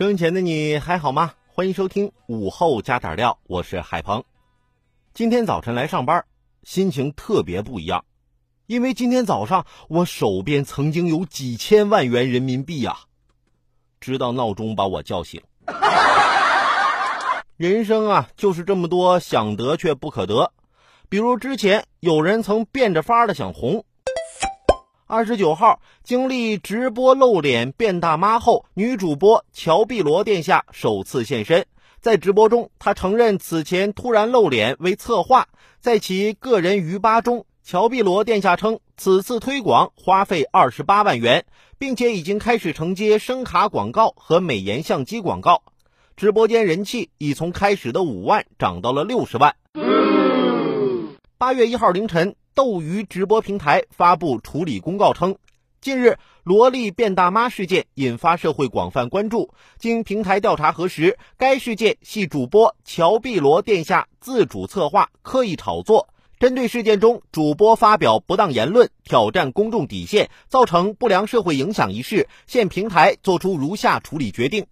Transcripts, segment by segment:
生前的你还好吗？欢迎收听午后加点料，我是海鹏。今天早晨来上班，心情特别不一样，因为今天早上我手边曾经有几千万元人民币呀，直到闹钟把我叫醒。人生啊，就是这么多想得却不可得，比如之前有人曾变着法的想红。二十九号，经历直播露脸变大妈后，女主播乔碧罗殿下首次现身。在直播中，她承认此前突然露脸为策划。在其个人鱼吧中，乔碧罗殿下称，此次推广花费二十八万元，并且已经开始承接声卡广告和美颜相机广告。直播间人气已从开始的五万涨到了六十万。八月一号凌晨。斗鱼直播平台发布处理公告称，近日萝莉变大妈事件引发社会广泛关注。经平台调查核实，该事件系主播乔碧罗殿下自主策划、刻意炒作。针对事件中主播发表不当言论、挑战公众底线、造成不良社会影响一事，现平台作出如下处理决定：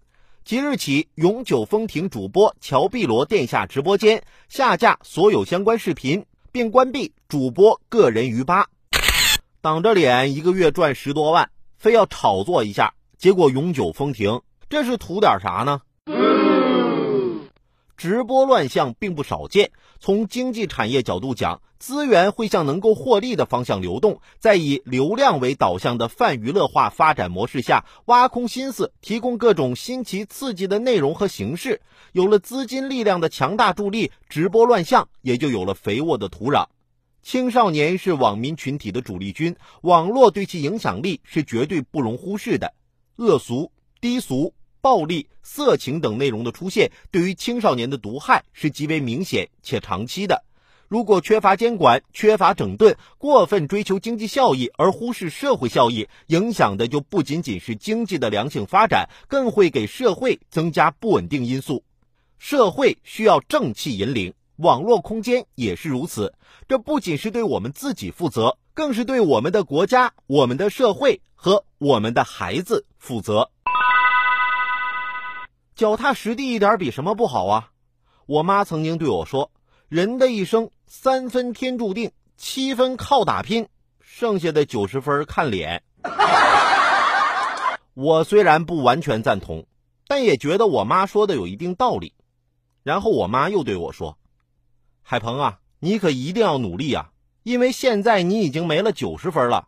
即日起，永久封停主播乔碧罗殿下直播间，下架所有相关视频。并关闭主播个人鱼吧，挡着脸一个月赚十多万，非要炒作一下，结果永久封停，这是图点啥呢？直播乱象并不少见。从经济产业角度讲，资源会向能够获利的方向流动。在以流量为导向的泛娱乐化发展模式下，挖空心思提供各种新奇刺激的内容和形式。有了资金力量的强大助力，直播乱象也就有了肥沃的土壤。青少年是网民群体的主力军，网络对其影响力是绝对不容忽视的。恶俗、低俗。暴力、色情等内容的出现，对于青少年的毒害是极为明显且长期的。如果缺乏监管、缺乏整顿，过分追求经济效益而忽视社会效益，影响的就不仅仅是经济的良性发展，更会给社会增加不稳定因素。社会需要正气引领，网络空间也是如此。这不仅是对我们自己负责，更是对我们的国家、我们的社会和我们的孩子负责。脚踏实地一点比什么不好啊？我妈曾经对我说：“人的一生三分天注定，七分靠打拼，剩下的九十分看脸。”我虽然不完全赞同，但也觉得我妈说的有一定道理。然后我妈又对我说：“海鹏啊，你可一定要努力啊，因为现在你已经没了九十分了，